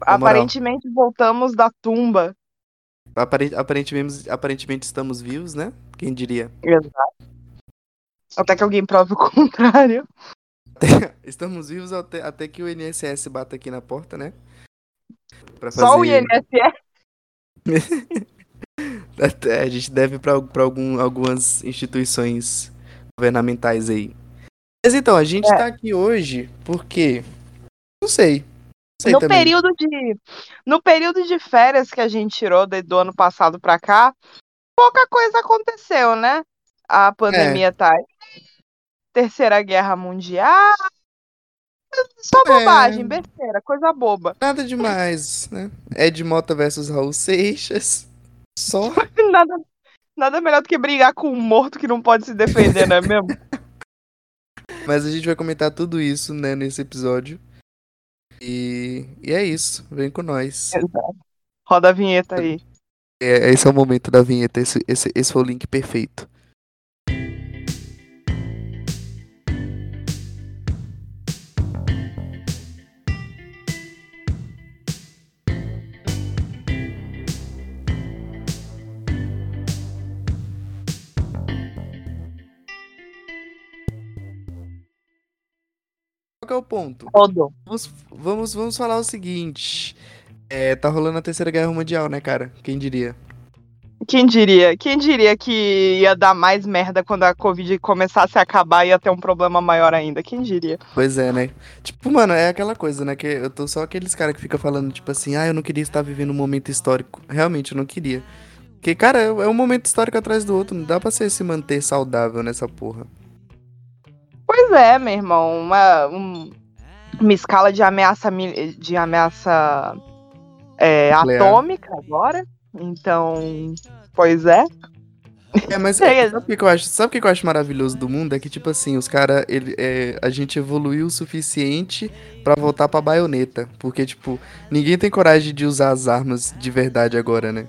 Aparentemente voltamos da tumba. Aparentemente, aparentemente estamos vivos, né? Quem diria? Exato. Até que alguém prove o contrário. Estamos vivos até, até que o INSS bata aqui na porta, né? Pra fazer... Só o INSS? até, a gente deve para algum, algumas instituições governamentais aí. Mas então, a gente é. tá aqui hoje porque. Não sei. Sei no também. período de. No período de férias que a gente tirou do ano passado pra cá, pouca coisa aconteceu, né? A pandemia é. tá aí. Terceira Guerra Mundial. Só é. bobagem, é... besteira, coisa boba. Nada demais, né? Ed Mota versus Raul Seixas. Só. nada, nada melhor do que brigar com um morto que não pode se defender, não é mesmo? Mas a gente vai comentar tudo isso, né, nesse episódio. E, e é isso. Vem com nós. Exato. Roda a vinheta aí. É, esse é o momento da vinheta. Esse, esse, esse foi o link perfeito. Qual é o ponto? Rodou. Vamos, vamos, vamos falar o seguinte. É, tá rolando a terceira guerra mundial, né, cara? Quem diria? Quem diria? Quem diria que ia dar mais merda quando a Covid começasse a acabar e ia ter um problema maior ainda? Quem diria? Pois é, né? Tipo, mano, é aquela coisa, né? Que eu tô só aqueles caras que ficam falando, tipo assim, ah, eu não queria estar vivendo um momento histórico. Realmente, eu não queria. Porque, cara, é, é um momento histórico atrás do outro. Não dá pra você se manter saudável nessa porra. Pois é, meu irmão. Uma, um, uma escala de ameaça, de ameaça é, atômica agora. Então, pois é. É, mas é, sabe o que eu acho? Sabe o que eu acho maravilhoso do mundo? É que, tipo assim, os caras, é, a gente evoluiu o suficiente para voltar pra baioneta. Porque, tipo, ninguém tem coragem de usar as armas de verdade agora, né?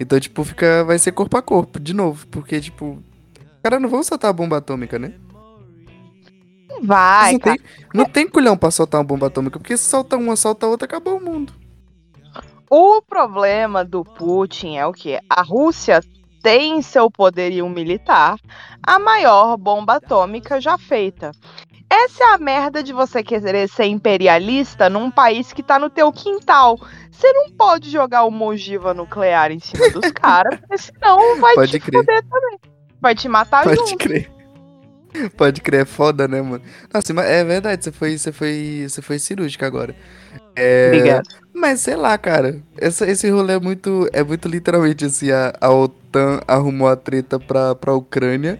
Então, tipo, fica. Vai ser corpo a corpo, de novo. Porque, tipo, os caras não vão soltar a bomba atômica, né? Vai. Não tem, não tem culhão pra soltar uma bomba atômica, porque se solta uma, solta outra, acabou o mundo. O problema do Putin é o que? A Rússia tem seu poderio militar a maior bomba atômica já feita. Essa é a merda de você querer ser imperialista num país que tá no teu quintal. Você não pode jogar uma ogiva nuclear em cima dos caras, porque senão vai pode te crer. também. Vai te matar pode junto. Pode crer. Pode crer, é foda, né, mano? Nossa, é verdade, você foi, você foi, você foi cirúrgica agora. É... Obrigado. Mas sei lá, cara. Essa, esse rolê é muito, é muito literalmente assim, a, a OTAN arrumou a treta pra, pra Ucrânia.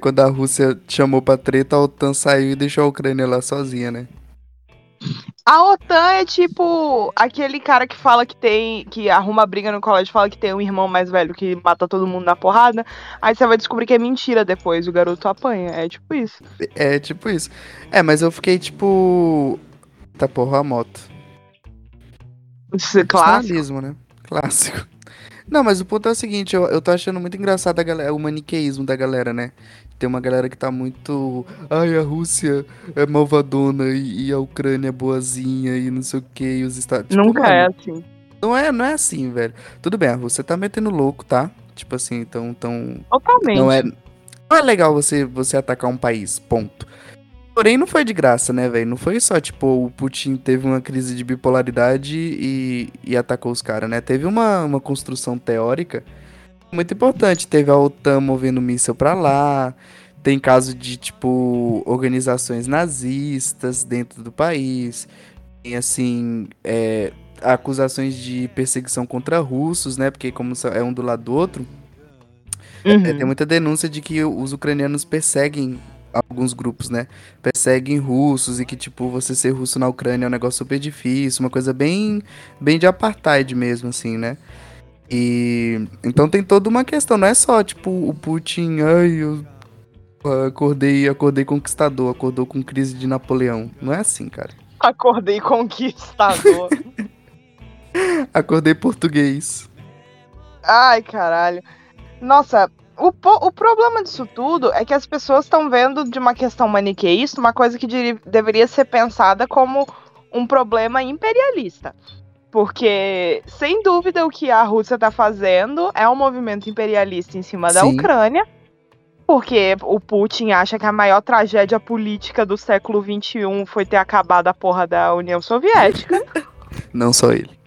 Quando a Rússia chamou pra treta, a OTAN saiu e deixou a Ucrânia lá sozinha, né? A OTAN é tipo aquele cara que fala que tem. que arruma briga no colégio fala que tem um irmão mais velho que mata todo mundo na porrada. Aí você vai descobrir que é mentira depois, o garoto apanha. É tipo isso. É, é tipo isso. É, mas eu fiquei tipo. Tá porra a moto. Isso é clássico. né? Clássico. Não, mas o ponto é o seguinte, eu, eu tô achando muito engraçado a galera, o maniqueísmo da galera, né? Tem uma galera que tá muito. Ai, a Rússia é malvadona e, e a Ucrânia é boazinha e não sei o que. E os Estados tipo, Nunca mano, é assim. Não é, não é assim, velho. Tudo bem, a Rússia tá metendo louco, tá? Tipo assim, então. Tão, Totalmente. Não é, não é legal você, você atacar um país, ponto. Porém, não foi de graça, né, velho? Não foi só, tipo, o Putin teve uma crise de bipolaridade e, e atacou os caras, né? Teve uma, uma construção teórica muito importante. Teve a OTAN movendo míssil para lá. Tem caso de, tipo, organizações nazistas dentro do país. Tem, assim, é, acusações de perseguição contra russos, né? Porque como é um do lado do outro, é, uhum. é, tem muita denúncia de que os ucranianos perseguem alguns grupos, né? Perseguem russos e que, tipo, você ser russo na Ucrânia é um negócio super difícil, uma coisa bem, bem de apartheid mesmo, assim, né? E então tem toda uma questão, não é só tipo o Putin, ai, eu acordei, acordei conquistador, acordou com crise de Napoleão. Não é assim, cara. Acordei conquistador. acordei português. Ai, caralho. Nossa, o, o problema disso tudo é que as pessoas estão vendo de uma questão maniqueísta uma coisa que deveria ser pensada como um problema imperialista. Porque, sem dúvida, o que a Rússia tá fazendo é um movimento imperialista em cima da Sim. Ucrânia. Porque o Putin acha que a maior tragédia política do século XXI foi ter acabado a porra da União Soviética. Não só ele.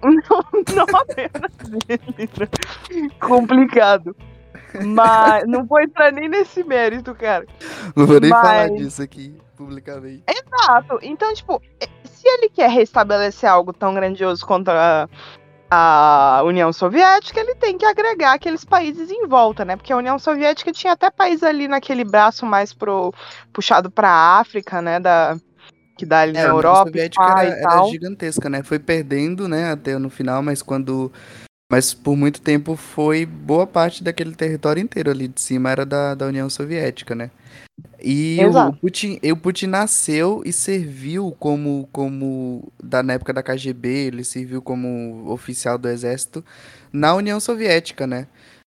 não apenas ele. Complicado. Mas não vou entrar nem nesse mérito, cara. Não vou nem Mas- falar disso aqui publicamente. Exato. Então, tipo, se ele quer restabelecer algo tão grandioso contra a União Soviética, ele tem que agregar aqueles países em volta, né? Porque a União Soviética tinha até país ali naquele braço mais pro puxado pra África, né? Da, que dá ali É, na a União Europa Soviética pá, era, e era tal. gigantesca, né? Foi perdendo, né, até no final, mas quando. Mas por muito tempo foi boa parte daquele território inteiro ali de cima era da, da União Soviética, né? E o Exato. Putin, e o Putin nasceu e serviu como, como da, na época da KGB, ele serviu como oficial do exército na União Soviética, né?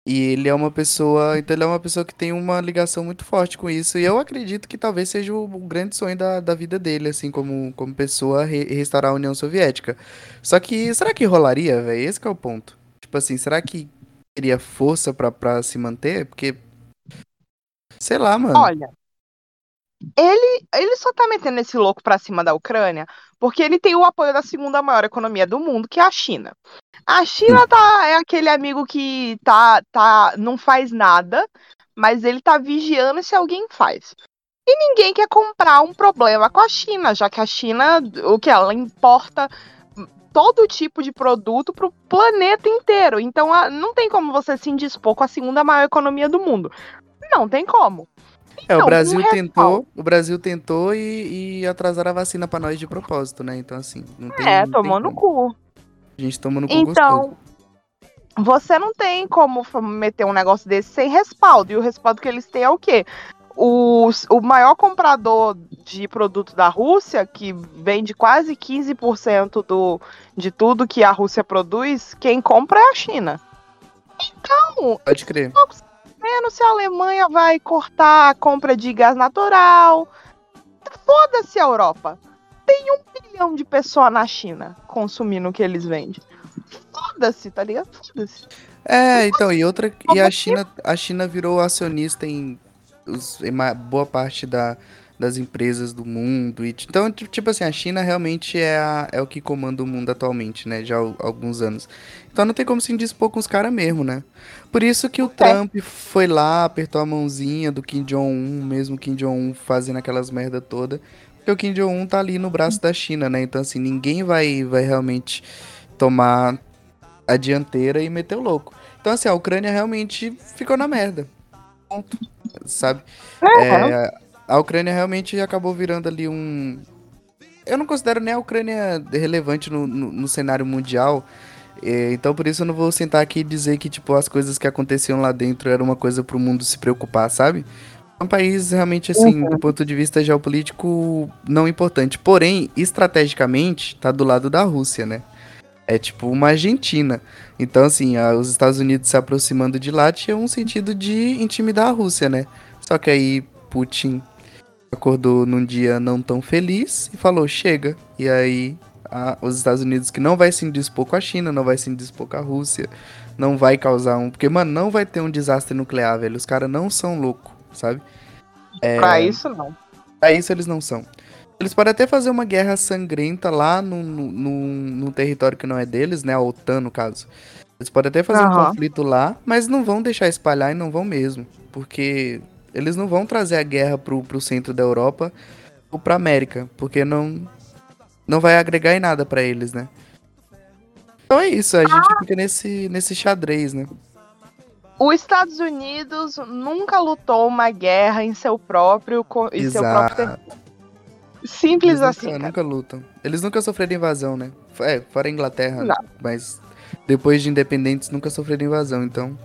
E ele é uma pessoa, então ele é uma pessoa que tem uma ligação muito forte com isso. E eu acredito que talvez seja o, o grande sonho da, da vida dele, assim, como, como pessoa, re- restaurar a União Soviética. Só que será que rolaria, velho? Esse que é o ponto. Tipo assim, será que teria força pra se manter? Porque. Sei lá, mano. Olha, ele, ele só tá metendo esse louco pra cima da Ucrânia porque ele tem o apoio da segunda maior economia do mundo, que é a China. A China tá, é aquele amigo que tá, tá, não faz nada, mas ele tá vigiando se alguém faz. E ninguém quer comprar um problema com a China, já que a China, o que ela importa todo tipo de produto pro planeta inteiro. Então a- não tem como você se indispor com a segunda maior economia do mundo. Não tem como. É, o Então, Brasil um tentou, o Brasil tentou e, e atrasaram a vacina pra nós de propósito, né? Então, assim, não tem. É, não tem tomou no como. cu. A gente toma no cu Então, gostoso. você não tem como meter um negócio desse sem respaldo. E o respaldo que eles têm é o quê? Os- o maior comprador de produto da Rússia, que vende quase 15% do, de tudo que a Rússia produz, quem compra é a China. Então, Pode crer. menos se a Alemanha vai cortar a compra de gás natural. Foda-se a Europa. Tem um bilhão de pessoas na China consumindo o que eles vendem. Foda-se, tá ligado? Foda-se. É, então, e outra. E a China, a China virou acionista em, os- boa parte da, das empresas do mundo. E, então, ti- tipo assim, a China realmente é, a- é o que comanda o mundo atualmente, né? Já há al- alguns anos. Então não tem como se indispor com os caras mesmo, né? Por isso que o Trump foi lá, apertou a mãozinha do Kim Jong-un, mesmo Kim Jong-un fazendo aquelas merda toda. Porque o Kim Jong-un tá ali no braço da China, né? Então, assim, ninguém vai, vai realmente tomar a dianteira e meter o louco. Então, assim, a Ucrânia realmente ficou na merda. Ponto. Sabe? É, a Ucrânia realmente acabou virando ali um. Eu não considero nem a Ucrânia relevante no, no, no cenário mundial. é, então, por isso, eu não vou sentar aqui e dizer que, tipo, as coisas que aconteciam lá dentro era uma coisa pro mundo se preocupar, sabe? É um país realmente, assim, do ponto de vista geopolítico, não importante. Porém, estrategicamente, tá do lado da Rússia, né? É tipo uma Argentina. Então, assim, a- os Estados Unidos se aproximando de lá tinha um sentido de intimidar a Rússia, né? Só que aí Putin acordou num dia não tão feliz e falou: chega. E aí a- os Estados Unidos, que não vai se indispor com a China, não vai se indispor com a Rússia, não vai causar um. Porque, mano, não vai ter um desastre nuclear, velho. Os caras não são loucos, sabe? Pra isso, não. Pra isso eles não são. Eles podem até fazer uma guerra sangrenta lá no, no, território que não é deles, né? A OTAN, no caso. Eles podem até fazer um Aham. conflito lá, mas não vão deixar espalhar e não vão mesmo. Porque eles não vão trazer a guerra pro, pro centro da Europa ou pra América. Porque não, não vai agregar em nada pra eles, né? Então é isso, a gente fica nesse, nesse xadrez, né? Os Estados Unidos nunca lutou uma guerra em seu próprio, em seu próprio território. Simples Eles assim. nunca, nunca lutam. Eles nunca sofreram invasão, né? É, fora a Inglaterra, Não. mas depois de independentes nunca sofreram invasão, então.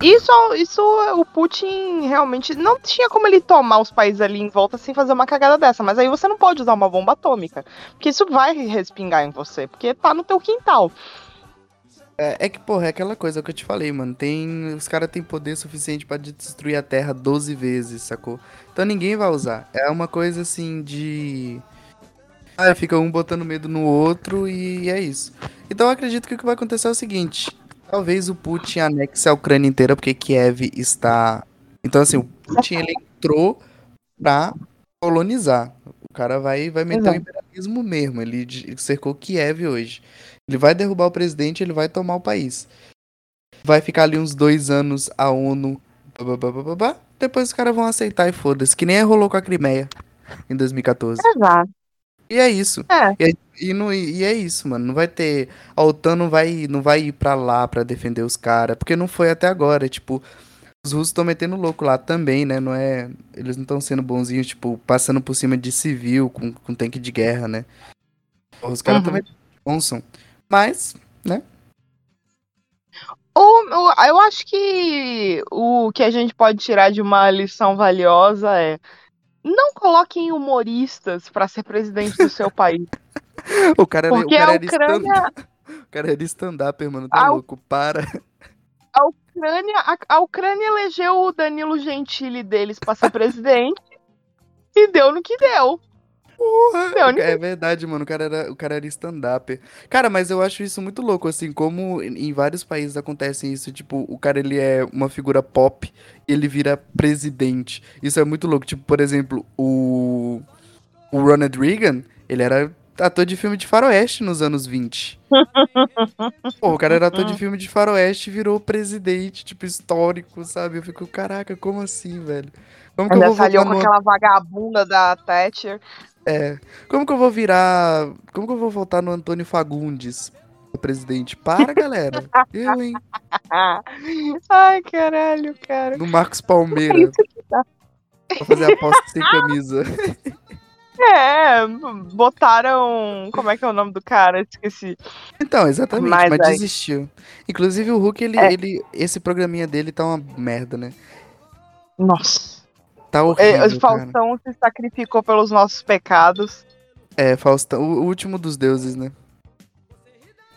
Isso, isso o Putin realmente não tinha como ele tomar os países ali em volta sem fazer uma cagada dessa. Mas aí você não pode usar uma bomba atômica, porque isso vai respingar em você, porque tá no teu quintal. É, é que, porra, é aquela coisa que eu te falei, mano. Tem. Os caras têm poder suficiente pra destruir a Terra 12 vezes, sacou? Então ninguém vai usar. É uma coisa assim de. Ah, fica um botando medo no outro e é isso. Então eu acredito que o que vai acontecer é o seguinte: talvez o Putin anexe a Ucrânia inteira, porque Kiev está. Então, assim, o Putin ele entrou pra colonizar. O cara vai, vai meter o Exato. imperialismo mesmo. Ele cercou Kiev hoje. Ele vai derrubar o presidente, ele vai tomar o país. Vai ficar ali uns dois anos a ONU. Depois os caras vão aceitar e foda-se. Que nem rolou com a Crimeia em 2014. Exato. E é isso. É. E, é- e, não, e é isso, mano. Não vai ter. A OTAN não vai, não vai ir pra lá pra defender os caras. Porque não foi até agora. Tipo, os russos estão metendo louco lá também, né? Não é. Eles não estão sendo bonzinhos, tipo, passando por cima de civil com, com tanque de guerra, né? Os caras Uhum. também onçam. Mas, né? O- o- eu acho que o que a gente pode tirar de uma lição valiosa é não coloquem humoristas pra ser presidente do seu país. O cara era, o Porque cara a era Ucrânia, o cara era stand-up, mano. Tá A louco. Para. a Ucrânia, a, a Ucrânia elegeu o Danilo Gentili deles pra ser presidente e deu no que deu. Deu no É verdade, mano. O cara era, o cara era stand-up. Cara, mas eu acho isso muito louco, assim, como em vários países acontece isso. Tipo, o cara ele é uma figura pop e ele vira presidente. Isso é muito louco. Tipo, por exemplo, o, o Ronald Reagan, ele era ator de filme de faroeste nos anos 20. Pô, o cara era ator de filme de faroeste e virou presidente, tipo, histórico, sabe? Eu fico, caraca, como assim, velho? Como que eu Ainda vou saliou com numa aquela vagabunda da Thatcher. É. Como que eu vou virar. Como que eu vou votar no Antônio Fagundes, o presidente? Para, galera. Eu, hein? Ai, caralho, cara. No Marcos Palmeira. É isso que dá. Pra fazer aposta sem camisa. É, botaram. Como é que é o nome do cara? Esqueci. Então, exatamente, Mas mas, desistiu. Inclusive o Hulk, ele, É. ele. Esse programinha dele tá uma merda, né? Nossa. Tá É, horrível. cara. Faustão se sacrificou pelos nossos pecados. É, Faustão. O, último dos deuses, né?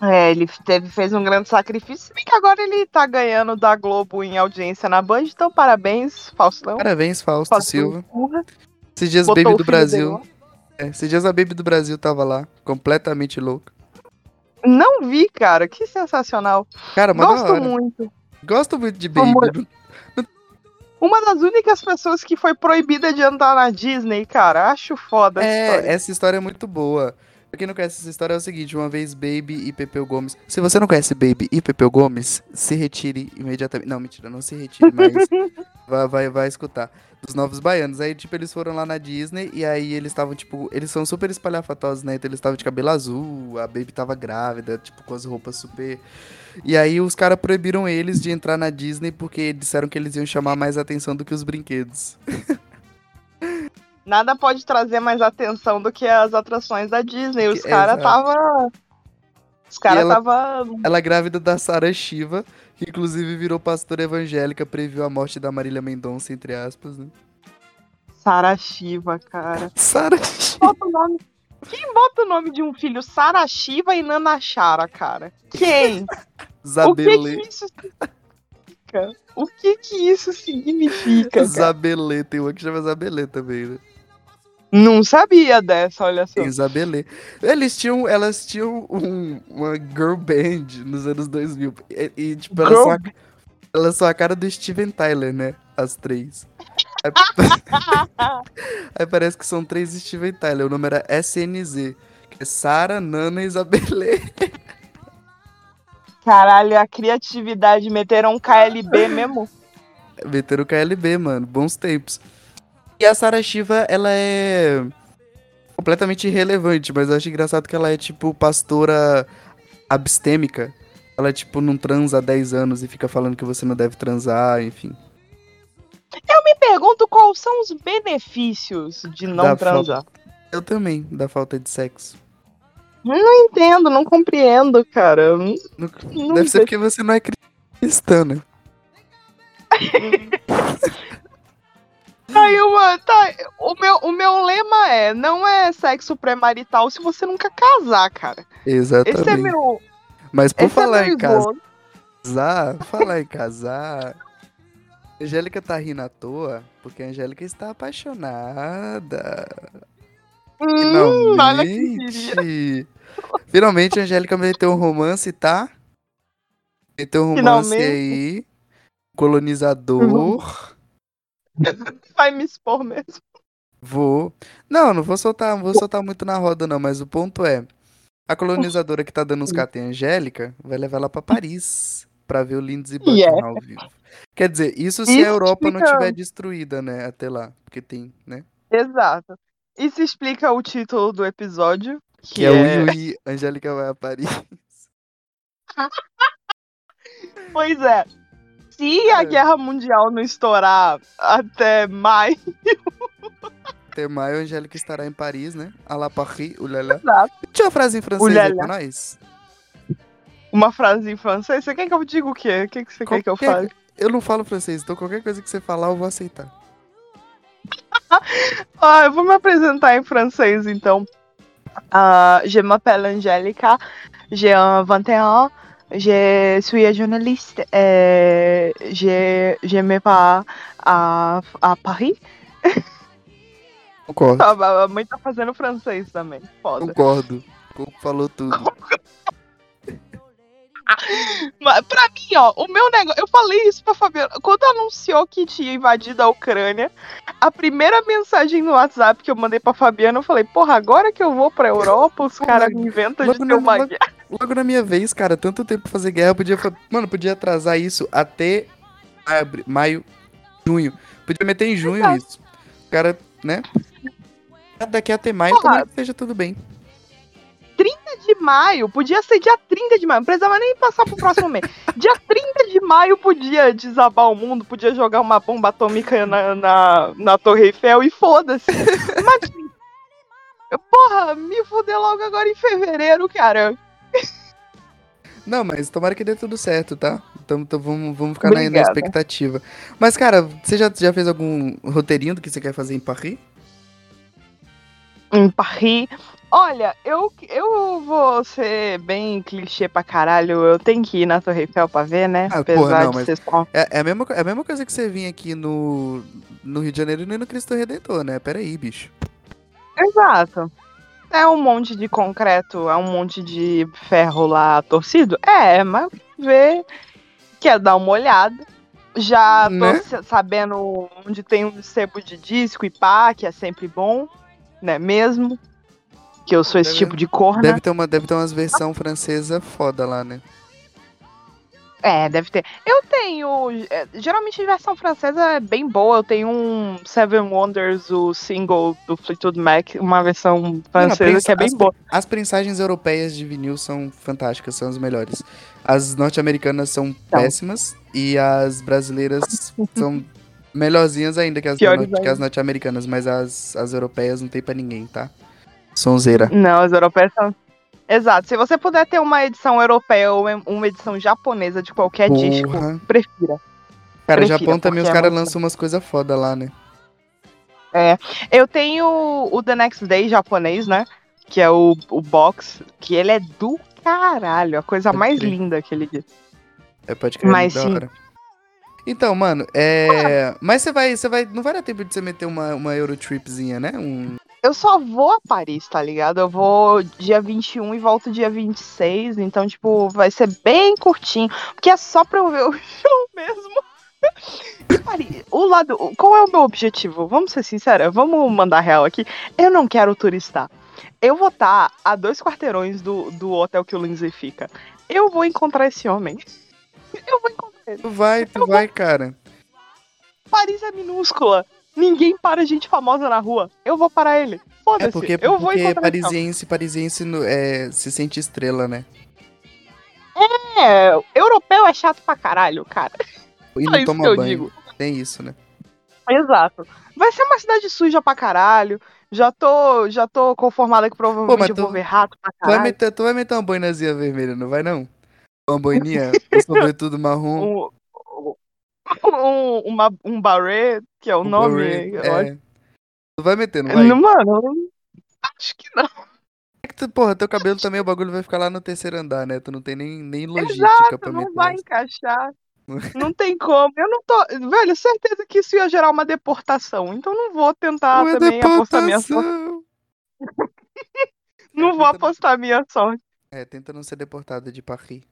É, ele teve, fez um grande sacrifício. Se bem que agora ele tá ganhando da Globo em audiência na Band, então parabéns, Faustão. Parabéns, Fausto Faustão Silva. Urra. Esses dias Botou Baby do Brasil. É, esses dias a Baby do Brasil tava lá, completamente louca. Não vi, cara. Que sensacional. Cara, mas Gosto muito. Gosto muito de Como- Baby. Uma das únicas pessoas que foi proibida de andar na Disney, cara. Acho foda essa É, história. essa história é muito boa. Pra quem não conhece essa história é o seguinte, uma vez Baby e Pepeu Gomes. Se você não conhece Baby e Pepeu Gomes, se retire imediatamente. Não, mentira, não se retire, mas vai, vai, vai escutar. Dos Novos Baianos. Aí, tipo, eles foram lá na Disney e aí eles estavam, tipo, eles são super espalhafatosos, né? Então eles estavam de cabelo azul, a Baby tava grávida, tipo, com as roupas super. E aí os caras proibiram eles de entrar na Disney porque disseram que eles iam chamar mais atenção do que os brinquedos. Nada pode trazer mais atenção do que as atrações da Disney. Os caras tava. Os caras ela- tava. Ela é grávida da Sarah Shiva, que inclusive virou pastora evangélica, previu a morte da Marília Mendonça, entre aspas, né? Cara. Sarah Shiva. Bota o nome. Quem bota o nome de um filho Sarashiva e Nanachara, cara? Quem? O que que Zabelê. isso significa? O que que isso significa, cara? Zabelê, tem uma que chama Zabelê também, né? Não sabia dessa, olha só. Tem Zabelê. Eles tinham, elas tinham um- uma girl band nos anos 2000. E, e, tipo, elas são, a, elas são a cara do Steven Tyler, né? As três. Aí, aí parece que são três Steven Tyler. O nome era SNZ. Que é Sarah, Nana e Zabelê. Caralho, a criatividade. Meteram um KLB mesmo. Meteram o KLB, mano. Bons tempos. E a Sarah Shiva, ela é completamente irrelevante, mas eu acho engraçado que ela é, tipo, pastora abstêmica. Ela, tipo, não transa há 10 anos e fica falando que você não deve transar, enfim. Eu me pergunto quais são os benefícios de não Da transar. Eu também, da falta de sexo. Não entendo, não compreendo, cara. Não- Não- deve ser sei. porque você não é cristã, né? Aí uma, tá, o, meu, o meu lema é: não é sexo pré-marital se você nunca casar, cara. Exatamente. Esse é meu. Mas por Esse falar é em casa, casar, falar em casar. Angélica tá rindo à toa porque a Angélica está apaixonada. Hum, olha que queria. Finalmente. Finalmente a Angélica meteu um romance, tá? Meteu um romance Finalmente. aí. Colonizador. Vai me expor mesmo. Vou. Não, não vou soltar, não vou soltar muito na roda, não, mas o ponto é. A colonizadora que tá dando uns catos em Angélica vai levar ela pra Paris pra ver o Lindsey Buckingham Yeah. ao vivo. Quer dizer, isso se Isso a Europa não explica- tiver destruída, né? Até lá. Porque tem, né? Exato. Isso explica o título do episódio, que, Que é, o Ui Ui, Angélica vai a Paris. Pois é. Se a É. guerra mundial não estourar até maio, Até maio, a Angélica estará em Paris, né? A la Paris, ulala. Exato. Tinha uma frase em francês aí pra nós? uma frase em francês, você quer que eu diga o quê? O que, que você quer que eu Qualquer- fale? Eu não falo francês, então qualquer coisa que você falar eu vou aceitar. Ah, eu vou me apresentar em francês, então. Ah, je m'appelle Angélica, j'ai un 21 ans, je suis journaliste, et je, je me pars à, à Paris. Concordo, Ah, A mãe tá fazendo francês também, foda. concordo. Co- Falou tudo. Mas pra mim, ó, o meu negócio. Eu falei isso pra Fabiana. Quando anunciou que tinha invadido a Ucrânia, a primeira mensagem no WhatsApp que eu mandei pra Fabiana, eu falei, porra, agora que eu vou pra Europa, os caras me inventam de ter uma guerra. Logo na minha vez, cara, tanto tempo pra fazer guerra, podia. Mano, podia atrasar isso até abri- maio, junho. Podia meter em junho Exato. isso. O cara, né? Daqui até maio, Porra. que esteja tudo bem. de maio, podia ser dia 30 de maio, não precisava nem passar pro próximo mês. Dia 30 de maio podia desabar o mundo, podia jogar uma bomba atômica na, na, na Torre Eiffel e foda-se. Mas, porra, me fuder logo agora em fevereiro, cara. Não, mas tomara que dê tudo certo, tá? Então, então vamos, vamos ficar na, na expectativa. Mas, cara, você já, já fez algum roteirinho do que você quer fazer em Paris? Em Paris. Olha, eu, eu vou ser bem clichê pra caralho. Eu tenho que ir na Torre Eiffel pra ver, né? Ah, Apesar porra, não, de ser só. É, é, a mesma, é a mesma coisa que você vir aqui no, no Rio de Janeiro e no Cristo Redentor, né? Pera aí, bicho. Exato. É um monte de concreto, é um monte de ferro lá torcido? É, mas ver, quer dar uma olhada. Já tô Né? sa- sabendo onde tem um sebo de disco e pá, que é sempre bom, né mesmo? Que eu sou esse Deve- tipo de corna. Deve ter, uma, deve ter umas versão francesa foda lá, né? É, deve ter. Eu tenho. é, Geralmente a versão francesa é bem boa. Eu tenho um Seven Wonders, o single do Fleetwood Mac, uma versão francesa prensa- que é bem as- boa. As prensagens europeias de vinil são fantásticas, são as melhores. As norte-americanas são péssimas e as brasileiras são melhorzinhas ainda que as, as norte-americanas, mas as, as europeias não tem pra ninguém, tá? Sonzeira. Não, as europeias são. Exato. Se você puder ter uma edição europeia ou uma edição japonesa de qualquer disco, Porra. prefira. Cara, Prefira, Japão também os é caras muito- lançam umas coisas foda lá, né? Eu tenho o The Next Day japonês, né? Que é o, o box, que ele é do caralho. A coisa Pode mais crer. linda que ele diz. É, pode crer, Mas da sim. hora. Então, mano, é. Mas você vai, você vai. Não vai dar tempo de você meter uma, uma Eurotripzinha, né? Um. Eu só vou a Paris, tá ligado? Eu vou dia 21 e volto dia 26. Então, tipo, vai ser bem curtinho. Porque é só pra eu ver o show mesmo. Paris, o lado. Qual é o meu objetivo? Vamos ser sinceros, vamos mandar real aqui. Eu não quero turistar. Eu vou estar a dois quarteirões do, do hotel que o Lindsay fica. Eu vou encontrar esse homem. Eu vou encontrar ele. Tu vai, tu vai, cara. Paris é minúscula. Ninguém para gente famosa na rua. Eu vou parar ele. Foda-se. É porque, eu vou porque esse homem. parisiense, parisiense no- é, se sente estrela, né? É, europeu é chato pra caralho, cara. E Só não isso toma banho. digo. Tem isso, né? Exato. Vai ser uma cidade suja pra caralho. Já tô, já tô conformada que provavelmente Pô, mas eu tu- vou ver rato pra Tu vai, caralho. meter, tu vai meter uma boinazinha vermelha, não vai não? Uma boininha, um sobretudo marrom. Um, um, uma, um barret, que é o um nome. eu é. acho. Tu vai meter, não vai? Não, Mano, acho que não. É que tu- porra, teu cabelo também, o bagulho vai ficar lá no terceiro andar, né? Tu não tem nem, nem logística Exato, pra não meter. vai essa. encaixar. Não tem como. Eu não tô. Velho, certeza que isso ia gerar uma deportação. Então não vou tentar Não é também apostar minha sorte. deportação. Não vou tenta apostar minha sorte. É, tenta não ser deportada de Paris.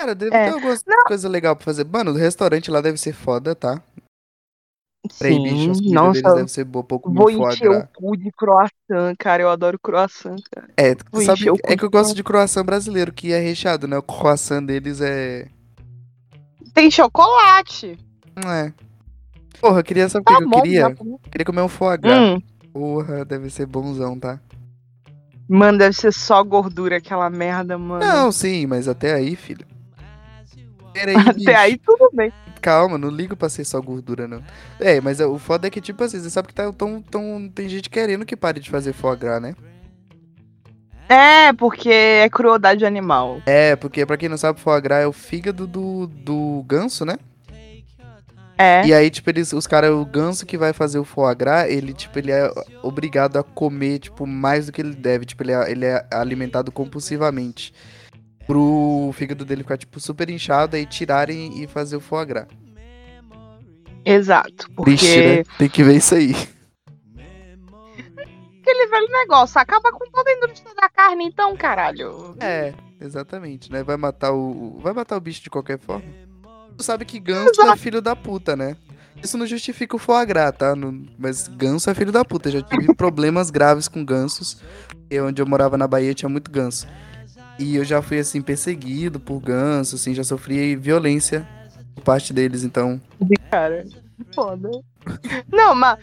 Cara, deve É, ter algumas coisas legais pra fazer. Mano, o restaurante lá deve ser foda, tá? Peraí, bicho, as Sim, comidas deles nossa. devem ser boa, pouco Vou encher o cu de croissant, cara. Eu adoro croissant, cara. É, Vou sabe, é que eu gosto de croissant brasileiro, que é recheado, né? O croissant deles é... Tem chocolate. Não é. Porra, eu queria, sabe o Tá que eu bom, queria? pra- Queria comer um foie gras. Hum, Porra, deve ser bonzão, tá? mano, deve ser só gordura aquela merda, mano. Não, sim, mas até aí, filho. Peraí, Até bicho. aí tudo bem. Calma, não ligo pra ser só gordura, não. É, mas o foda é que, tipo assim, você sabe que tá, tão, tão, tem gente querendo que pare de fazer foie gras, né? É, porque é crueldade animal. É, porque pra quem não sabe, foie gras é o fígado do, do ganso, né? É. E aí, tipo, eles, os caras, o ganso que vai fazer o foie gras, ele, tipo, ele é obrigado a comer, tipo, mais do que ele deve. Tipo, ele é, ele é alimentado compulsivamente. Pro fígado dele ficar, tipo, super inchado, aí tirarem e fazer o foie gras. Exato. Porque Triste, né? Tem que ver isso aí. aquele velho negócio acaba com toda a indústria da carne, então, caralho. É, exatamente, né? Vai matar o. Vai matar o bicho de qualquer forma. Tu sabe que ganso é Exato. filho da puta, né? Isso não justifica o foie gras, tá? Não- Mas ganso é filho da puta. Já tive problemas graves com gansos. E onde eu morava na Bahia tinha muito ganso. E eu já fui, assim, perseguido por ganso, assim, já sofri violência por parte deles, então. Cara, foda. Não, mas,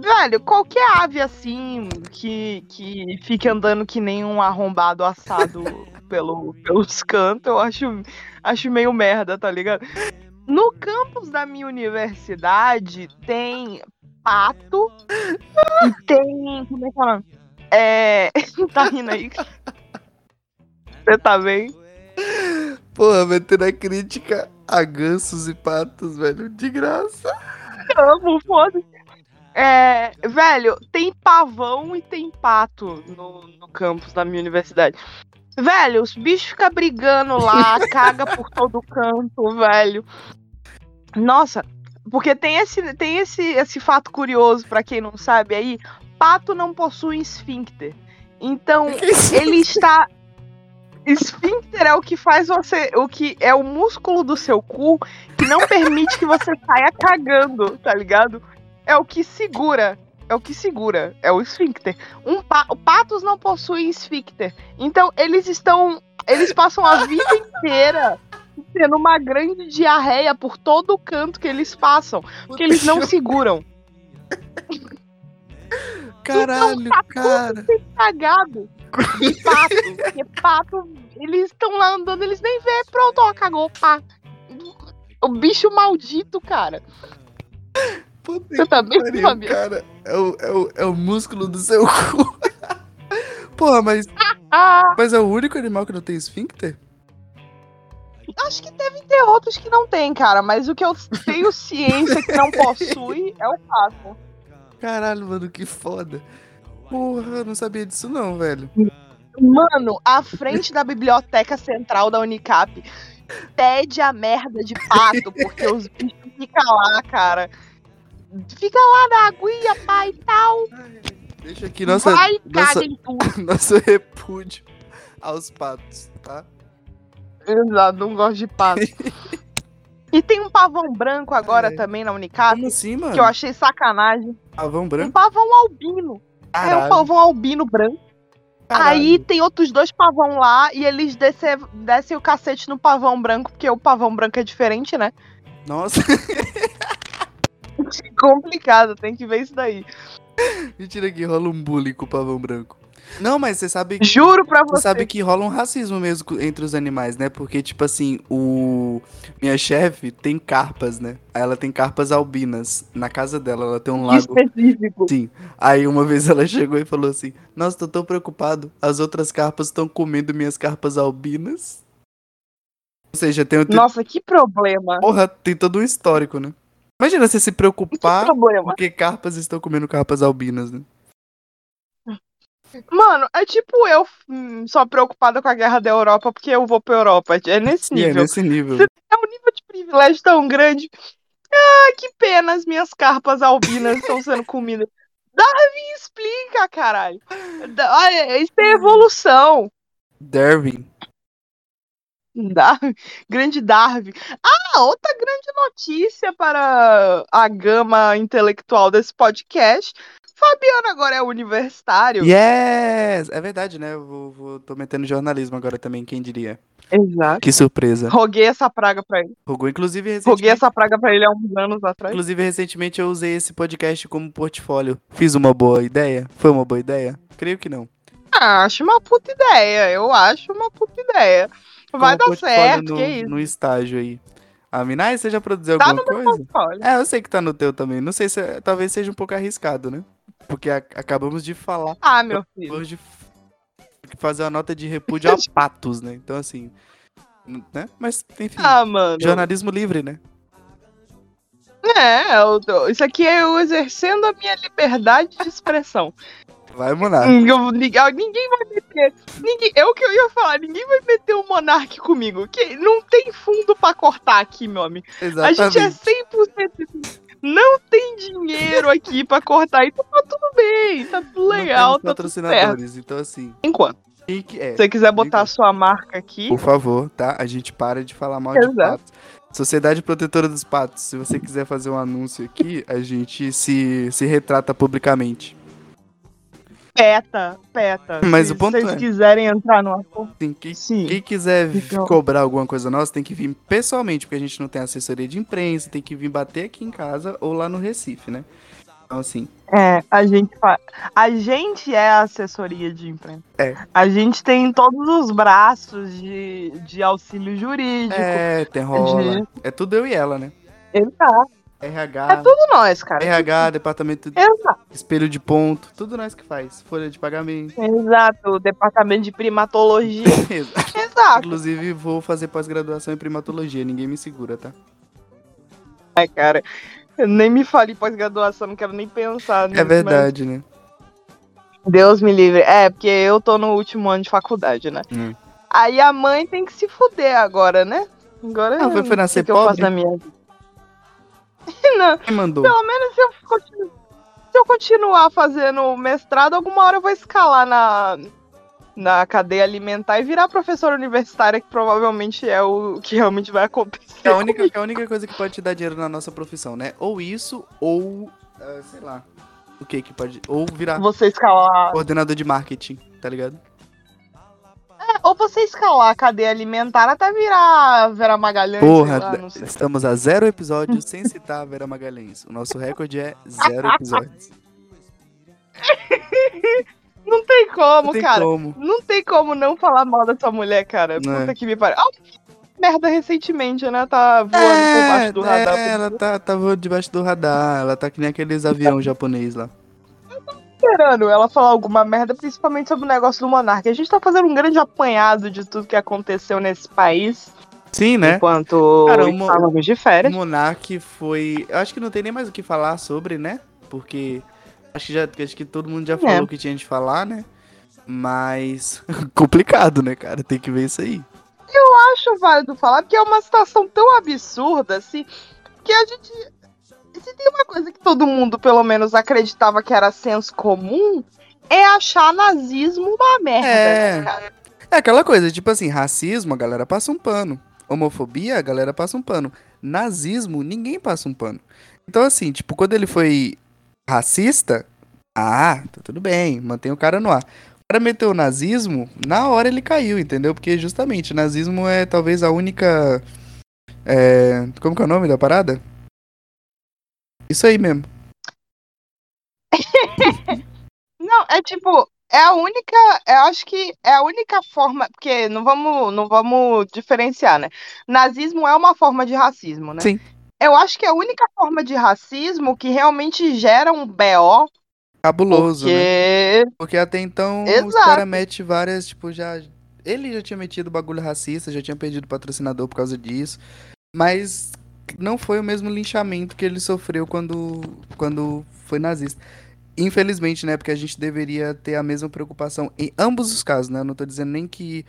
velho, qualquer ave assim que, que fique andando que nem um arrombado assado pelo, pelos cantos, eu acho, acho meio merda, tá ligado? No campus da minha universidade tem pato e tem. Como é que é? É. tá rindo aí? Você tá bem? Porra, metendo a crítica a gansos e patos, velho, de graça. amo, foda-se. É, velho, tem pavão e tem pato no, no campus da minha universidade. Velho, os bichos ficam brigando lá, caga por todo canto, velho. Nossa, porque tem esse, tem esse, esse fato curioso pra quem não sabe aí, pato não possui esfíncter. Então, ele está Esfíncter é o que faz você. O que é o músculo do seu cu que não permite que você saia cagando, tá ligado? É o que segura. É o que segura. É o esfíncter. Um pa patos não possuem esfíncter. Então, eles estão. Eles passam a vida inteira tendo uma grande diarreia por todo o canto que eles passam. Porque eles não seguram. Caralho, tá cara. Cagado. De pato. Porque pato, eles estão lá andando, eles nem vê. Pronto, ó, cagou. Pá. O bicho maldito, cara. Puta Você tá bem, pariu, Fabiano? cara. É o, é, o, é o músculo do seu cu. Porra, mas, Ah, mas é o único animal que não tem esfíncter? acho que deve ter outros que não tem, cara. Mas o que eu tenho ciência que não possui é o pato. Caralho, mano, que foda. Porra, não sabia disso não, velho. Mano, a frente da biblioteca central da Unicap pede a merda de pato, porque os bichos ficam lá, cara. Fica lá na aguinha, pai, e tal. Deixa aqui nossa, Vai nossa, nosso repúdio aos patos, tá? Exato, não gosto de pato. e tem um pavão branco agora É. também na Unicap, Como assim, mano? que eu achei sacanagem. Pavão Um branco? pavão albino. É um Caralho, pavão albino branco. caralho. Aí tem outros dois pavão lá e eles descem, descem o cacete no pavão branco, porque o pavão branco é diferente, né? Nossa, Complicado, tem que ver isso daí. mentira que rola um bullying com o pavão branco. Não, mas você sabe Juro pra Você você. sabe que rola um racismo mesmo entre os animais, né? Porque, tipo assim, o. Minha chefe tem carpas, né? Ela tem carpas albinas na casa dela, ela tem um lago. específico. Sim. Aí uma vez ela chegou e falou assim: Nossa, tô tão preocupado, as outras carpas estão comendo minhas carpas albinas. Ou seja, tem, Nossa, que problema. porra, tem todo um histórico, né? Imagina você se Que preocupar porque carpas estão comendo carpas albinas, né? Mano, é tipo eu hum, só preocupada com a guerra da Europa porque eu vou pra Europa. É nesse E é nível. nesse nível. É um nível de privilégio tão grande. Ah, que pena, as minhas carpas albinas estão sendo comidas. Darwin explica, caralho. Olha, isso é evolução. Darwin. Darwin, grande Darwin. Ah, outra grande notícia para a gama intelectual desse podcast. Fabiano agora é universitário. Yes! É verdade, né? Eu vou, vou- tô metendo jornalismo agora também, quem diria? Exato. Que surpresa. Roguei essa praga pra ele. Rogou, inclusive, Roguei recentemente, essa praga pra ele há uns anos atrás. inclusive, recentemente eu usei esse podcast como portfólio. Fiz uma boa ideia? Foi uma boa ideia? Creio que não. Ah, acho uma puta ideia. Eu acho uma puta ideia. Vai Como dar portfólio certo, no, que isso. no estágio aí. A Minai, você já produziu Tá alguma coisa? Olha. É, eu sei que tá no teu também. Não sei se é- talvez seja um pouco arriscado, né? Porque a- acabamos de falar Ah, meu filho. de fazer uma nota de repúdio a patos, né? Então assim, né? Mas enfim, Ah, mano. jornalismo livre, né? É, eu tô- isso aqui é eu exercendo a minha liberdade de expressão. Vai, Monark. Hum, eu- ninguém vai meter. Ninguém, é o que eu ia falar, ninguém vai meter o Monark comigo. Que não tem fundo pra cortar aqui, meu amigo. A Exatamente. gente é 100%. Não tem dinheiro aqui pra cortar. Então tá tudo bem, tá tudo legal, tá tudo certo. então assim, Enquanto. que é? Se você quiser botar a sua marca aqui, Por favor, tá? A gente para de falar mal de Exato. patos. Sociedade Protetora dos Patos, se você quiser fazer um anúncio aqui, a gente se, se retrata publicamente. Peta, peta. Mas Se o ponto vocês é- quiserem entrar no acordo, Assim, quem, sim. quem quiser Então- cobrar alguma coisa nossa, tem que vir pessoalmente, porque a gente não tem assessoria de imprensa, tem que vir bater aqui em casa ou lá no Recife, né? Então, assim, É, a gente fa... a gente é a assessoria de imprensa. É. A gente tem todos os braços de, de auxílio jurídico. é, tem rola. Entendi. É tudo eu e ela, né? Exato. RH, É tudo nós, cara. RH, departamento de Exato. espelho de ponto, tudo nós que faz. Folha de pagamento. Exato. Departamento de primatologia. Exato. Exato. Inclusive, vou fazer pós-graduação em primatologia, ninguém me segura, tá? Ai, cara. Eu nem me fale pós-graduação, não quero nem pensar nisso. É verdade, né? mas Deus me livre. É, porque eu tô no último ano de faculdade, né? Hum. Aí a mãe tem que se fuder agora, né? Agora Ah, foi- foi nascer sei o que eu faço pobre? na minha vida. não, Quem mandou? Pelo menos se eu, continu- se eu continuar fazendo mestrado, alguma hora eu vou escalar na, na cadeia alimentar e virar professora universitária, que provavelmente é o que realmente vai acontecer. É a única, é a única coisa que pode te dar dinheiro na nossa profissão, né? Ou isso, ou. ah, sei lá. O que que pode. Ou virar Você escalar. coordenador de marketing, tá ligado? Ou você escalar a cadeia alimentar até virar Vera Magalhães. Porra, lá, estamos a zero episódios sem citar a Vera Magalhães. O nosso recorde é zero episódios. Não tem como, Não tem cara. como. Não tem como não falar mal dessa mulher, cara. Não é. Puta que me pariu. Ah, merda recentemente, né? Tá voando por baixo do radar. é, ela tá, tá voando debaixo do radar. Ela tá que nem aqueles avião japonês lá. Esperando ela falar alguma merda, principalmente sobre o negócio do Monarca. A gente tá fazendo um grande apanhado de tudo que aconteceu nesse país Sim, né? enquanto Cara, estávamos de O férias. Monark foi. Eu acho que não tem nem mais o que falar sobre, né? Porque. Acho que, já, acho que todo mundo já falou É. o que tinha de falar, né? Mas. complicado, né, cara? Tem que ver isso aí. Acho válido falar, porque é uma situação tão absurda, assim, que a gente. Se tem uma coisa que todo mundo, pelo menos, acreditava que era senso comum, é achar nazismo uma merda. É. né? É aquela coisa, tipo assim, racismo, a galera passa um pano. Homofobia, a galera passa um pano. Nazismo, ninguém passa um pano. Então, assim, tipo, quando ele foi racista, ah, tá tudo bem, mantém o cara no ar. O cara meteu o nazismo, na hora ele caiu, entendeu? Porque justamente, nazismo é talvez a única. É, como que é o nome da parada? Isso aí mesmo. Não, é tipo, é a única, eu acho que é a única forma, porque não vamos, não vamos diferenciar, né? Nazismo é uma forma de racismo, né? Sim. Eu acho que é a única forma de racismo que realmente gera um BO, Cabuloso, né? porque Porque até então os Exato. caras metem várias, tipo, já. Ele já tinha metido bagulho racista, já tinha perdido patrocinador por causa disso. Mas não foi o mesmo linchamento que ele sofreu quando, quando foi nazista. Infelizmente, né? Porque a gente deveria ter a mesma preocupação em ambos os casos, né? Eu não tô dizendo nem que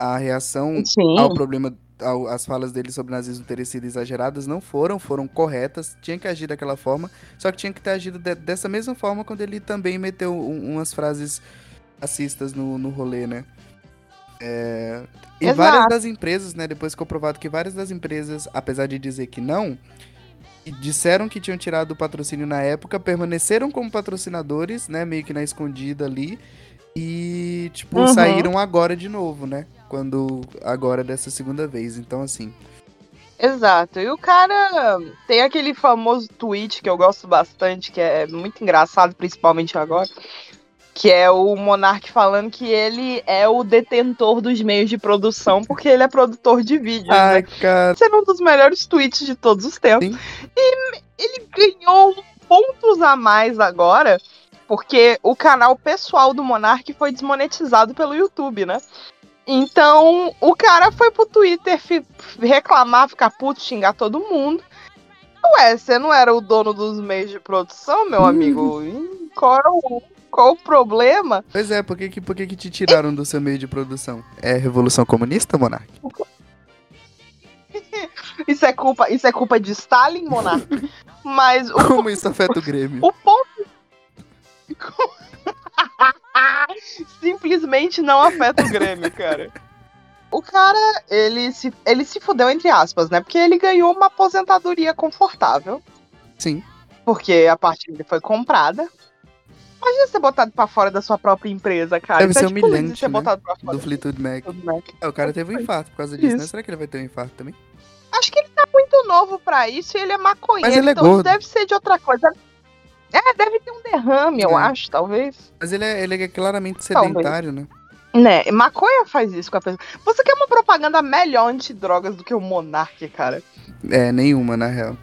a reação sim, ao problema a- as falas dele sobre nazismo terem sido exageradas não foram, foram corretas, tinha que agir daquela forma, só que tinha que ter agido de- dessa mesma forma quando ele também meteu um- umas frases racistas no, no rolê, né? É, E Exato. várias das empresas, né? Depois ficou provado que várias das empresas, apesar de dizer que não, disseram que tinham tirado o patrocínio na época, permaneceram como patrocinadores, né? Meio que na escondida ali. E, tipo, Uhum. saíram agora de novo, né? Quando. Agora dessa segunda vez. Então, assim. Exato. E o cara tem aquele famoso tweet que eu gosto bastante, que é muito engraçado, principalmente agora. Que é o Monark falando que ele é o detentor dos meios de produção, porque ele é produtor de vídeos, Ai, né? cara. Sendo um dos melhores tweets de todos os tempos. Sim. E ele ganhou pontos a mais agora, porque o canal pessoal do Monark foi desmonetizado pelo YouTube, né? Então, o cara foi pro Twitter reclamar, ficar puto, xingar todo mundo. Ué, você não era o dono dos meios de produção, meu amigo? E Qual, era o, qual o problema? Pois é, por que, que, por que, que te tiraram do seu meio de produção? É Revolução Comunista, Monark? Isso é culpa, isso é culpa de Stalin, Monark? Mas o Como isso afeta o Grêmio? O ponto. Simplesmente não afeta o Grêmio, cara. O cara, ele se, ele se fudeu, entre aspas, né? Porque ele ganhou uma aposentadoria confortável. Sim. Porque a parte dele foi comprada. Imagina ser botado pra fora da sua própria empresa, cara. Deve Isso é ser tipo de humilhante, ser né? botado pra fora Do Fleetwood Mac. É, o cara teve um infarto por causa disso, né? Isso. Será que ele vai ter um infarto também? Acho que ele tá muito novo pra isso e ele é maconheiro. Mas ele é então gordo. deve ser de outra coisa. É, deve ter um derrame, eu É. acho, talvez. Mas ele é, ele é claramente Talvez. sedentário, né? Né, maconha faz isso com a pessoa. Você quer uma propaganda melhor antidrogas do que o Monark, cara? É, nenhuma, na real.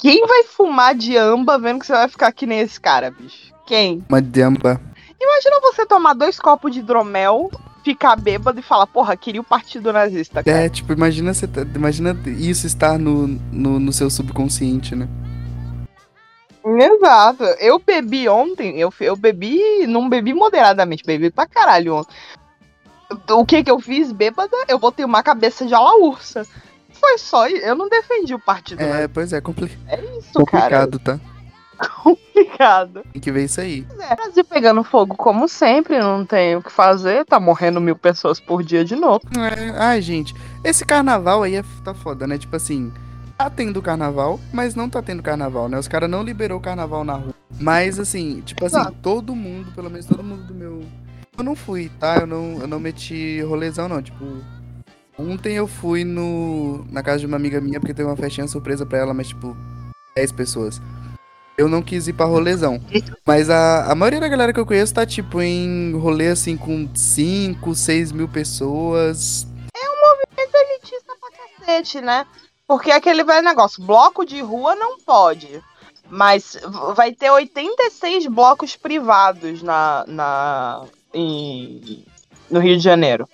Quem vai fumar de amba vendo que você vai ficar que nem esse cara, bicho? Quem? Uma jamba. Imagina você tomar dois copos de hidromel, ficar bêbado e falar, porra, queria o partido nazista, cara. É, tipo, imagina, você tá- imagina isso estar no, no, no seu subconsciente, né? Exato. Eu bebi ontem, eu, eu bebi, não bebi moderadamente, bebi pra caralho ontem. O que que eu fiz, bêbada? Eu botei uma cabeça de ala ursa. Foi só isso. Eu não defendi o partido É, pois é, compli nazista, cara. complicado, tá? Complicado. Tem que ver isso aí. É, Brasil pegando fogo como sempre, não tem o que fazer, tá morrendo mil pessoas por dia de novo. É, ai, gente, esse carnaval aí é, tá foda, né? Tipo assim, tá tendo carnaval, mas não tá tendo carnaval, né? Os caras não liberou o carnaval na rua. Mas assim, tipo assim, Exato. todo mundo, pelo menos todo mundo do meu. Eu não fui, tá? Eu não, eu não meti rolezão, não. Tipo, ontem eu fui no na casa de uma amiga minha porque teve uma festinha surpresa pra ela, mas tipo, 10 pessoas. Eu não quis ir pra rolezão. Mas a, a maioria da galera que eu conheço tá, tipo, em rolê assim com 5, 6 mil pessoas. Elitista pra cacete, né? Porque é aquele velho negócio, bloco de rua não pode. Mas vai ter 86 blocos privados na, na, em- no Rio de Janeiro.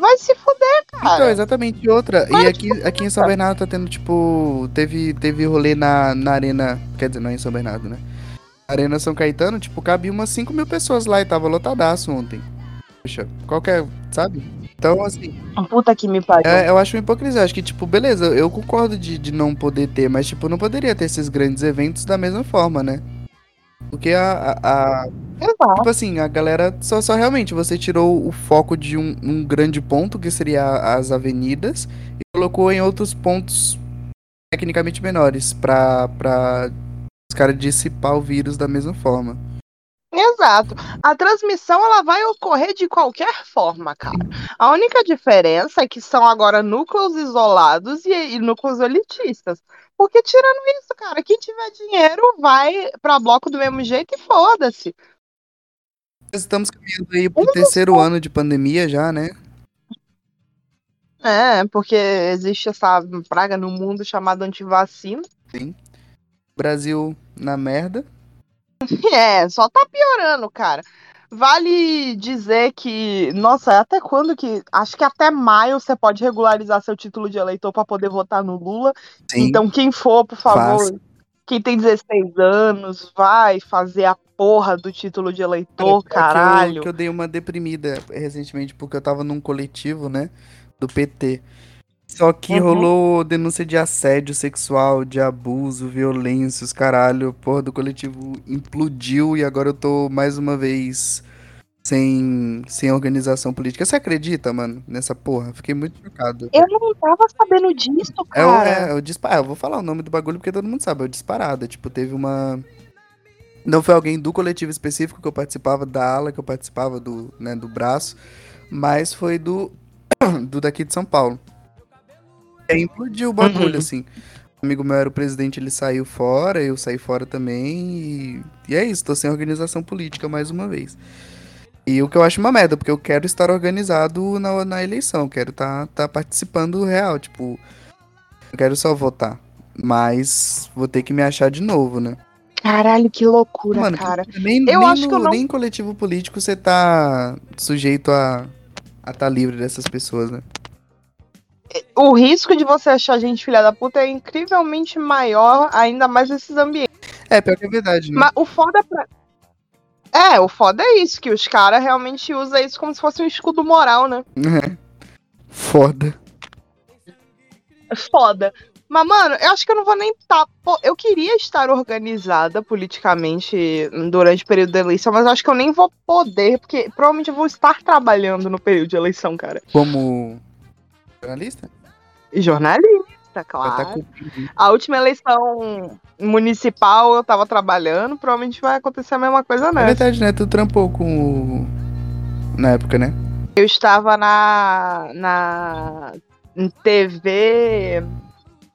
Vai se fuder, Então, cara. exatamente. E outra, Mas, e aqui, aqui em São Bernardo tá tendo, tipo, teve, teve rolê na, na arena, quer dizer, não é em São Bernardo, né? Arena São Caetano, tipo, cabia umas 5 mil pessoas lá e tava lotadaço ontem. Poxa, qualquer, sabe? Então, assim, Puta que me pariu. é, eu acho uma hipocrisia. Acho que, tipo, beleza, eu concordo de, de não poder ter, mas, tipo, não poderia ter esses grandes eventos da mesma forma, né? Porque a, a- a. Tipo assim, a galera só, só realmente você tirou o foco de um, um grande ponto, que seria as avenidas, e colocou em outros pontos tecnicamente menores, pra, pra os caras dissipar o vírus da mesma forma. Exato. A transmissão ela vai ocorrer de qualquer forma, cara. A única diferença é que são agora núcleos isolados e, e núcleos elitistas. Porque tirando isso, cara, quem tiver dinheiro vai pra bloco do mesmo jeito e foda-se. Estamos caminhando aí pro dos terceiro ano de pandemia já, né? É, porque existe essa praga no mundo chamada antivacina. Brasil na merda. É, só tá piorando, cara. Vale dizer que, nossa, até quando que. Acho que até maio você pode regularizar seu título de eleitor pra poder votar no Lula. Sim. Então, quem for, por favor, Faça. quem tem 16 anos, vai fazer a porra do título de eleitor, Cara, pior que eu- caralho. Que eu, dei uma deprimida recentemente, porque eu tava num coletivo, né? do PT. Só que Uhum. rolou denúncia de assédio sexual, de abuso, violência, os caralho. Porra, do coletivo implodiu e agora eu tô mais uma vez sem, sem organização política. Você acredita, mano, nessa porra? Fiquei muito chocado. Eu não tava sabendo disso, É cara. é, o disparado. Eu vou falar o nome do bagulho porque todo mundo sabe. É o disparado. Tipo, teve uma. Não foi alguém do coletivo específico que eu participava, da ala que eu participava, do, né, do braço, mas foi do, do daqui de São Paulo. Aí implodiu o bagulho, Uhum. assim. Um amigo meu era o presidente, ele saiu fora, eu saí fora também. E, e é isso, tô sem organização política mais uma vez. E o que eu acho uma merda, porque eu quero estar organizado na, na eleição, quero estar tá, participando real, tipo. Eu quero só votar. Mas vou ter que me achar de novo, né? Caralho, que loucura, Mano, cara. nem, Eu nem acho no, que eu não- nem em coletivo político você tá sujeito a a tá livre dessas pessoas, né? O risco de você achar gente filha da puta é incrivelmente maior, ainda mais nesses ambientes. É, pior que é verdade, né? Mas o foda é pra... É, o foda é isso, que os caras realmente usam isso como se fosse um escudo moral, né? É. Foda. Foda. Mas, mano, eu acho que eu não vou nem estar. Pô, eu queria estar organizada politicamente durante o período da eleição, mas eu acho que eu nem vou poder, porque provavelmente eu vou estar trabalhando no período de eleição, cara. Como jornalista? Jornalista, claro. tá cumprindo. A última eleição municipal eu tava trabalhando, provavelmente vai acontecer a mesma coisa É nessa. verdade, né? Tu trampou com o... Na época, né? Eu estava na. na TV.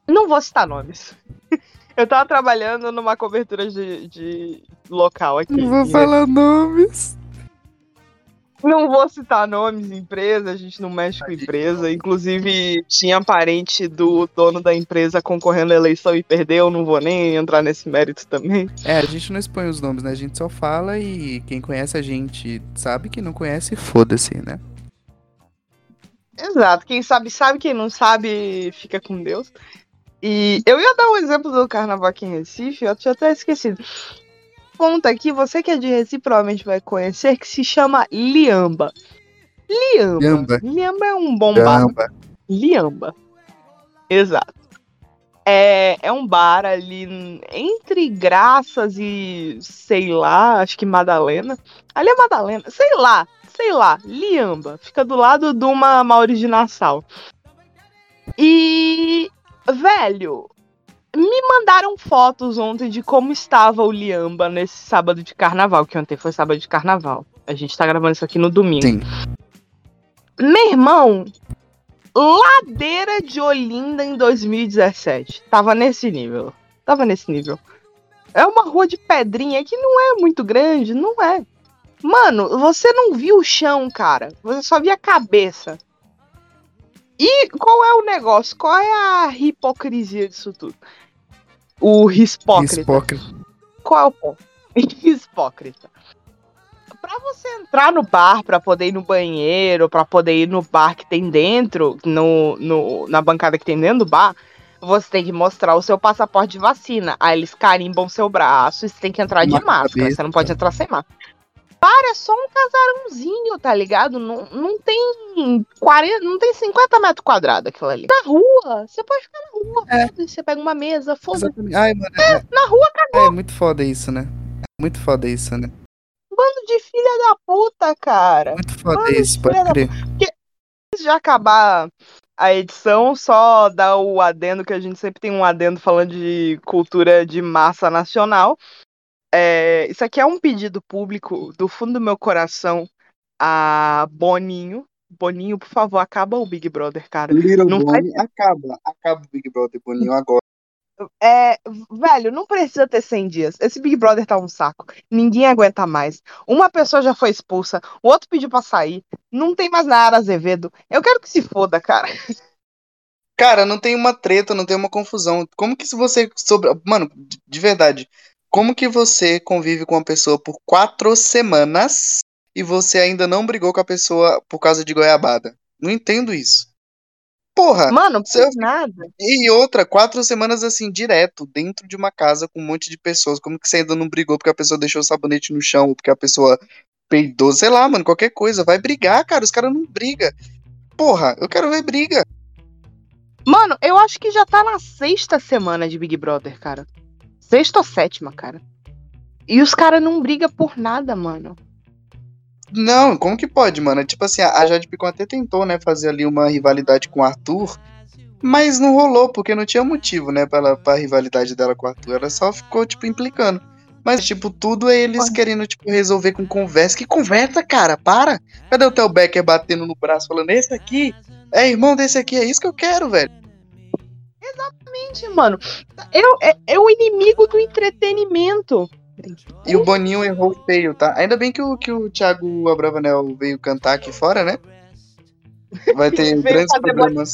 Não vou citar nomes. Eu tava trabalhando numa cobertura de, de local aqui. Não vou falar nomes. Não vou citar nomes, empresa, a gente não mexe com empresa. Inclusive, tinha parente do dono da empresa concorrendo à eleição e perdeu, não vou nem entrar nesse mérito também. É, a gente não expõe os nomes, né? A gente só fala e quem conhece a gente sabe, quem não conhece, foda-se, né? Exato, quem sabe sabe, quem não sabe fica com Deus. E eu ia dar um exemplo do carnaval aqui em Recife, eu tinha até esquecido. Conta aqui, você que é de Recife provavelmente vai conhecer, que se chama Liamba. Liamba. Liamba. Liamba é um bom bar. Caramba. Liamba. Exato. É, é um bar ali entre Graças e sei lá, acho que Madalena. Ali é Madalena, sei lá, sei lá, Liamba. Fica do lado de uma Maurício de Nassau. E, velho, me mandaram fotos ontem de como estava o Liamba nesse sábado de carnaval, que ontem foi sábado de carnaval. A gente tá gravando isso aqui no domingo. Sim. Meu irmão, Ladeira de Olinda em 2017. Tava nesse nível. Tava nesse nível. É uma rua de pedrinha que não é muito grande, não é. Mano, você não viu o chão, cara. Você só via a cabeça. E qual é o negócio? Qual é a hipocrisia disso tudo? O hipócrita. Hipócrita. Qual é o ponto? Hipócrita. Pra você entrar no bar, pra poder ir no banheiro, pra poder ir no bar que tem dentro, no, no, na bancada que tem dentro do bar, você tem que mostrar o seu passaporte de vacina. Aí eles carimbam seu braço e você tem que entrar de Uma máscara. cabeça. Você não pode entrar sem máscara. Bar é só um casarãozinho, tá ligado? Não, não tem 40, não tem 50 metros quadrados aquilo ali. Na rua, você pode ficar na rua. É. Você pega uma mesa, foda-se. Exatamente. Ai, mano, é, Na rua, é muito foda isso, né? É muito foda isso, né? bando de filha da puta, cara. Muito foda Ai, isso, pode da crer. Antes de acabar a edição, só dar o adendo, que a gente sempre tem um adendo falando de cultura de massa nacional. É, isso aqui é um pedido público do fundo do meu coração a Boninho. Boninho, por favor, acaba o Big Brother, cara. Little Não Bonnie acaba. Acaba o Big Brother Boninho agora. É, velho, não precisa ter 100 dias. Esse Big Brother tá um saco. Ninguém aguenta mais. Uma pessoa já foi expulsa, o outro pediu pra sair. Não tem mais Nara Azevedo. Eu quero que se foda, cara. Cara, não tem uma treta, não tem uma confusão. Como que se você sobre, mano, de verdade, como que você convive com uma pessoa por quatro semanas e você ainda não brigou com a pessoa por causa de goiabada? Não entendo isso. Porra. Mano, se eu- nada. E outra, quatro semanas assim, direto, dentro de uma casa com um monte de pessoas. Como que você ainda não brigou porque a pessoa deixou o sabonete no chão, ou porque a pessoa peidou, sei lá, mano, qualquer coisa. Vai brigar, cara. Os caras não brigam. porra. Eu quero ver briga. Mano, eu acho que já tá na sexta semana de Big Brother, cara. Sexta ou sétima, cara. E os caras não brigam por nada, mano. Não, como que pode, mano? Tipo assim, a Jade Picon até tentou, né, fazer ali uma rivalidade com o Arthur, mas não rolou, porque não tinha motivo, né, pra, pra rivalidade dela com o Arthur. Ela só ficou, tipo, implicando. Mas, tipo, tudo é eles querendo, tipo, resolver com conversa. Que conversa, cara? Para! Cadê o Theo Becker batendo no braço, falando, esse aqui é irmão desse aqui, é isso que eu quero, velho. Exatamente, mano. Eu, é, é o inimigo do entretenimento. E o Boninho errou feio, tá? Ainda bem que o, que o Thiago Abravanel veio cantar aqui fora, né? Vai ter grandes problemas.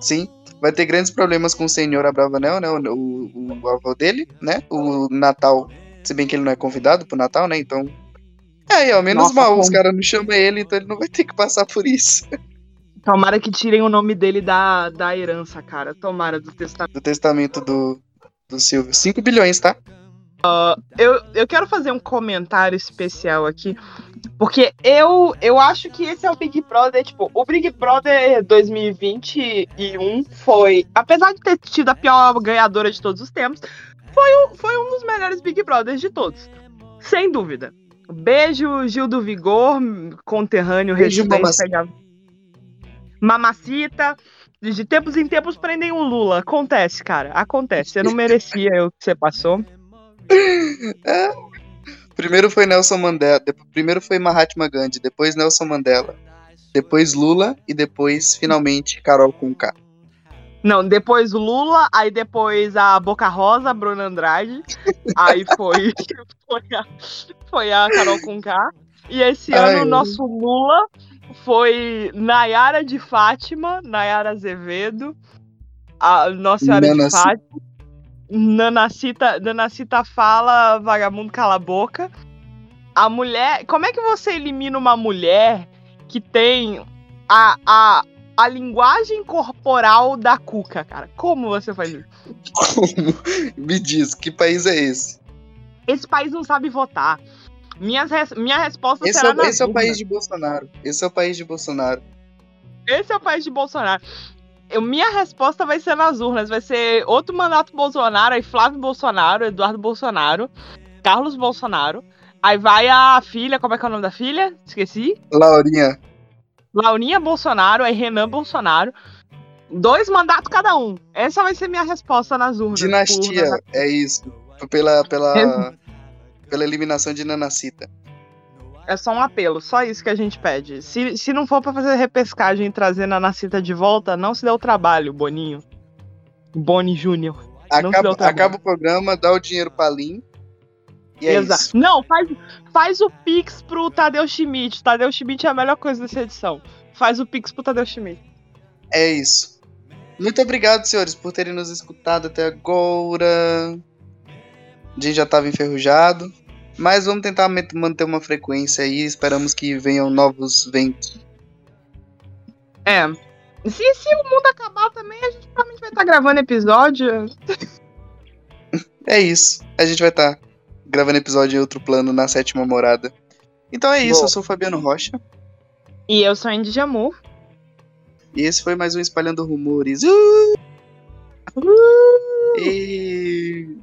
Sim, vai ter grandes problemas com o senhor Abravanel, né? O, o, o, avô dele, né? O Natal, se bem que ele não é convidado pro Natal, né? Então. É, aí, ó, menos Nossa, mal, como... os caras não chamam ele, então ele não vai ter que passar por isso. Tomara que tirem o nome dele da, da herança, cara. Tomara, do testamento. Do testamento do, do Silvio. 5 bilhões, tá? Uh, eu, eu quero fazer um comentário especial aqui, porque eu, eu acho que esse é o Big Brother. Tipo, o Big Brother 2021 foi, apesar de ter tido a pior ganhadora de todos os tempos, foi, um, foi um dos melhores Big Brothers de todos. Sem dúvida. Beijo, Gil do Vigor, conterrâneo, Beijo, mamacita. Mamacita. De tempos em tempos prendem o Lula. Acontece, cara. Acontece. Você não merecia o que você passou. É. Primeiro foi Nelson Mandela, primeiro foi Mahatma Gandhi, depois Nelson Mandela, depois Lula e depois finalmente Carol Conká. Não, depois Lula, aí depois a Boca Rosa, Bruna Andrade, aí foi foi a, foi a Carol Conká. E esse Ai, ano o nosso Lula foi Nayara de Fátima, Nayara Azevedo, a Nossa Senhora de Fátima. Nanacita, Nanacita fala, vagabundo cala a boca. A mulher. Como é que você elimina uma mulher que tem a, a, a linguagem corporal da Cuca, cara? Como você faz isso? Como? Me diz, que país é esse? Esse país não sabe votar. Minhas res... Minha resposta esse será é, Esse é o país de Bolsonaro. Esse é o país de Bolsonaro. Esse é o país de Bolsonaro eu, minha resposta vai ser nas urnas. Vai ser outro mandato Bolsonaro, aí Flávio Bolsonaro, Eduardo Bolsonaro, Carlos Bolsonaro. Aí vai a filha, como é que é o nome da filha? Esqueci. Laurinha. Laurinha Bolsonaro, aí Renan Bolsonaro. Dois mandatos cada um. Essa vai ser minha resposta nas urnas. Dinastia, é isso. Pela, pela, pela eliminação de Nanacita. É só um apelo, só isso que a gente pede. Se, se não for para fazer repescagem e trazer na Nacita de volta, não se dê o trabalho, Boninho. Boni Júnior. Acaba, acaba, o programa, dá o dinheiro pra Lin. E é Exato. Isso. Não, faz, faz o Pix pro Tadeu Schmidt. Tadeu Schmidt é a melhor coisa dessa edição. Faz o Pix pro Tadeu Schmidt. É isso. Muito obrigado, senhores, por terem nos escutado até agora. A gente já tava enferrujado. Mas vamos tentar manter uma frequência aí. Esperamos que venham novos ventos. É. Se, se o mundo acabar também, a gente provavelmente vai estar tá gravando episódio. é isso. A gente vai estar tá gravando episódio em outro plano na sétima morada. Então é isso. Boa. Eu sou o Fabiano Rocha. E eu sou a Indy Jamur. E esse foi mais um Espalhando Rumores. Uh! Uh! E...